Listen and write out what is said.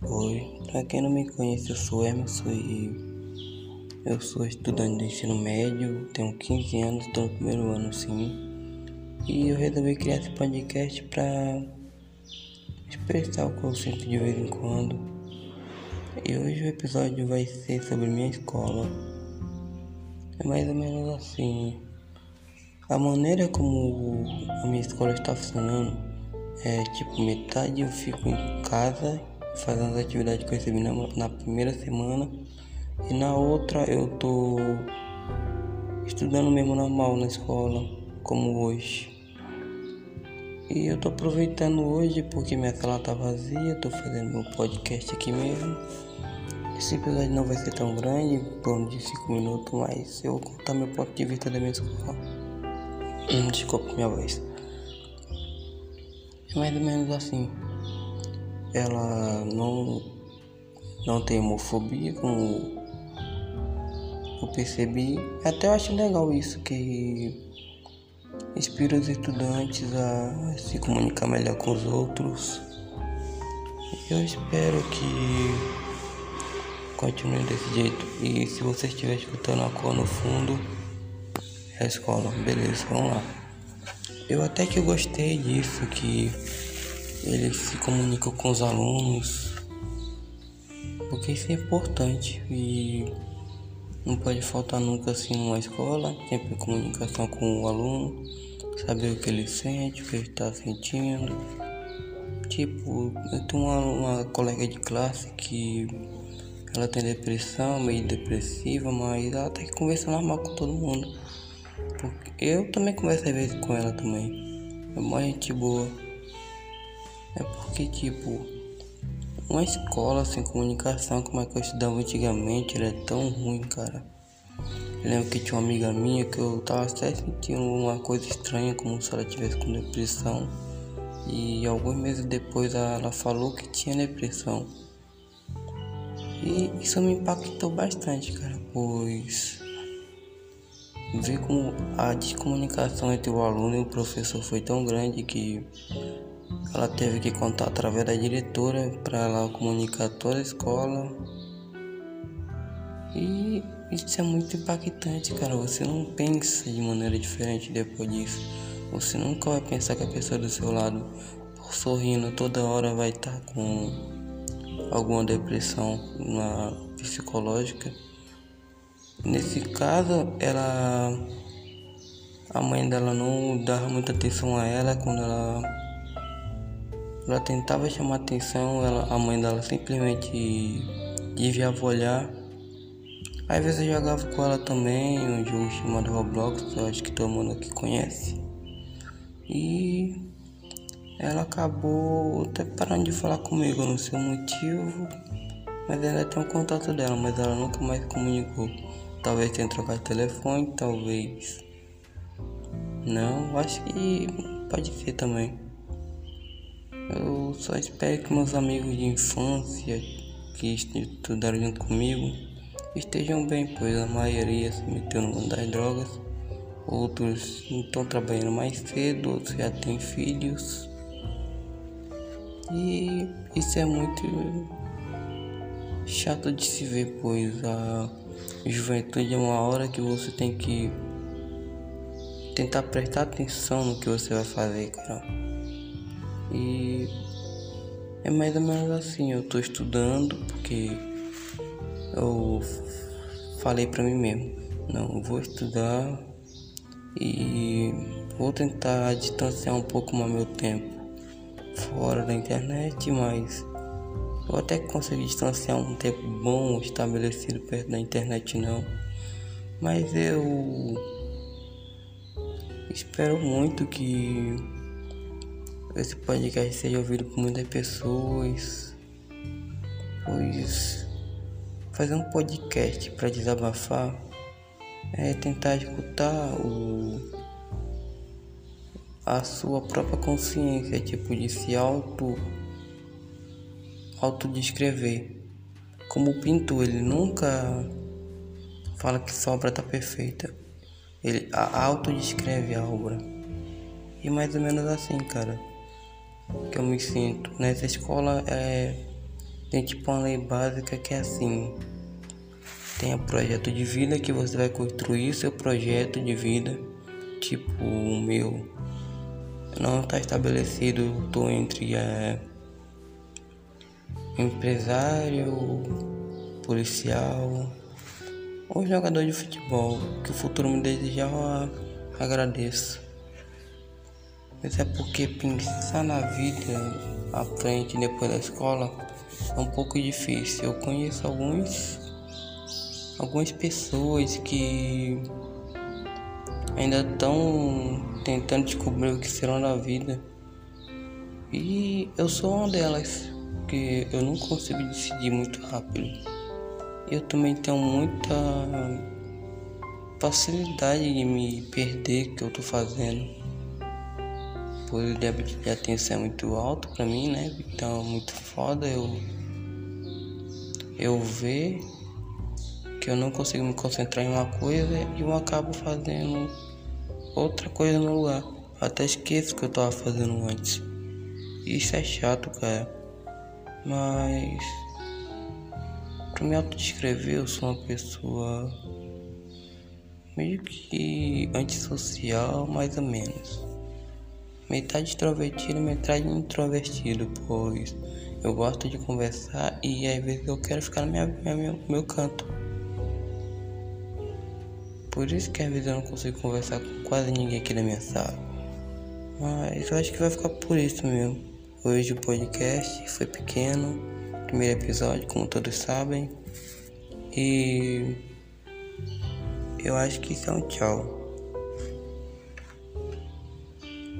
Pra quem não me conhece, eu sou Emerson e eu sou estudante de ensino médio, tenho 15 anos, estou no primeiro ano sim. E eu resolvi criar esse podcast pra expressar o que eu sinto de vez em quando. E hoje o episódio vai ser sobre minha escola. É mais ou menos assim. A maneira como a minha escola está funcionando é tipo metade eu fico em casa fazendo as atividades que eu recebi na, na primeira semana e na outra eu tô estudando mesmo normal na escola, como hoje. E eu tô aproveitando hoje porque minha sala tá vazia, tô fazendo meu podcast aqui mesmo. Esse episódio não vai ser tão grande, por de 5 minutos, mas eu vou contar meu ponto de vista da minha escola. Desculpa minha voz. É mais ou menos assim ela não, não tem homofobia, como eu percebi. Até eu acho legal isso, que inspira os estudantes a se comunicar melhor com os outros. Eu espero que continue desse jeito. E se você estiver escutando a cor no fundo, é a escola. Beleza, vamos lá. Eu até que gostei disso, que ele se comunica com os alunos, porque isso é importante e não pode faltar nunca assim numa escola, sempre comunicação com o aluno, saber o que ele sente, o que ele está sentindo. Tipo, eu tenho uma, uma colega de classe que ela tem depressão, meio depressiva, mas ela tem que conversar normal com todo mundo. Porque eu também converso às vezes com ela também. É uma gente boa. É porque, tipo, uma escola sem comunicação, como é que eu estudava antigamente, era tão ruim, cara. Eu lembro que tinha uma amiga minha que eu tava até sentindo uma coisa estranha, como se ela tivesse com depressão. E alguns meses depois ela falou que tinha depressão. E isso me impactou bastante, cara, pois ver como a descomunicação entre o aluno e o professor foi tão grande que ela teve que contar através da diretora para ela comunicar toda a escola. E isso é muito impactante, cara. Você não pensa de maneira diferente depois disso. Você nunca vai pensar que a pessoa do seu lado, por sorrindo toda hora, vai estar tá com alguma depressão na psicológica. Nesse caso, ela a mãe dela não dava muita atenção a ela quando ela ela tentava chamar atenção, ela, a mãe dela simplesmente desviava olhar. Às vezes eu jogava com ela também um jogo chamado Roblox, eu acho que todo mundo aqui conhece. E ela acabou até parando de falar comigo, não sei o motivo. Mas ainda tem um contato dela, mas ela nunca mais comunicou. Talvez tenha trocado telefone, talvez. Não, acho que pode ser também. Eu só espero que meus amigos de infância que estudaram junto comigo estejam bem, pois a maioria se meteu no mundo das drogas, outros estão trabalhando mais cedo, outros já têm filhos. E isso é muito chato de se ver, pois a juventude é uma hora que você tem que tentar prestar atenção no que você vai fazer, cara. E é mais ou menos assim, eu tô estudando porque eu falei para mim mesmo, não, vou estudar e vou tentar distanciar um pouco mais meu tempo fora da internet, mas eu até consegui distanciar um tempo bom estabelecido perto da internet não. Mas eu espero muito que esse podcast seja ouvido por muitas pessoas, pois fazer um podcast para desabafar é tentar escutar o a sua própria consciência, tipo de se auto autodescrever. Como o pintor, ele nunca fala que sua obra tá perfeita. Ele autodescreve a obra. E mais ou menos assim, cara que eu me sinto nessa escola é tem tipo uma lei básica que é assim. Tem o projeto de vida que você vai construir seu projeto de vida, tipo o meu. Não está estabelecido, tô entre é, empresário, policial ou jogador de futebol. Que o futuro me desejar, agradeço. Mas é porque pensar na vida à frente depois da escola é um pouco difícil. Eu conheço alguns algumas pessoas que ainda estão tentando descobrir o que serão da vida. E eu sou uma delas, porque eu não consigo decidir muito rápido. Eu também tenho muita facilidade de me perder que eu tô fazendo. O débito de atenção é muito alto pra mim, né? Então é muito foda eu eu ver que eu não consigo me concentrar em uma coisa e eu acabo fazendo outra coisa no lugar. Até esqueço o que eu tava fazendo antes. Isso é chato, cara. Mas para me autodescrever, eu sou uma pessoa meio que antissocial, mais ou menos. Metade extrovertido, metade introvertido, pois eu gosto de conversar e às vezes eu quero ficar no meu, meu, meu canto. Por isso que às vezes eu não consigo conversar com quase ninguém aqui na minha sala. Mas eu acho que vai ficar por isso mesmo. Hoje o podcast foi pequeno, primeiro episódio, como todos sabem. E eu acho que isso é um tchau.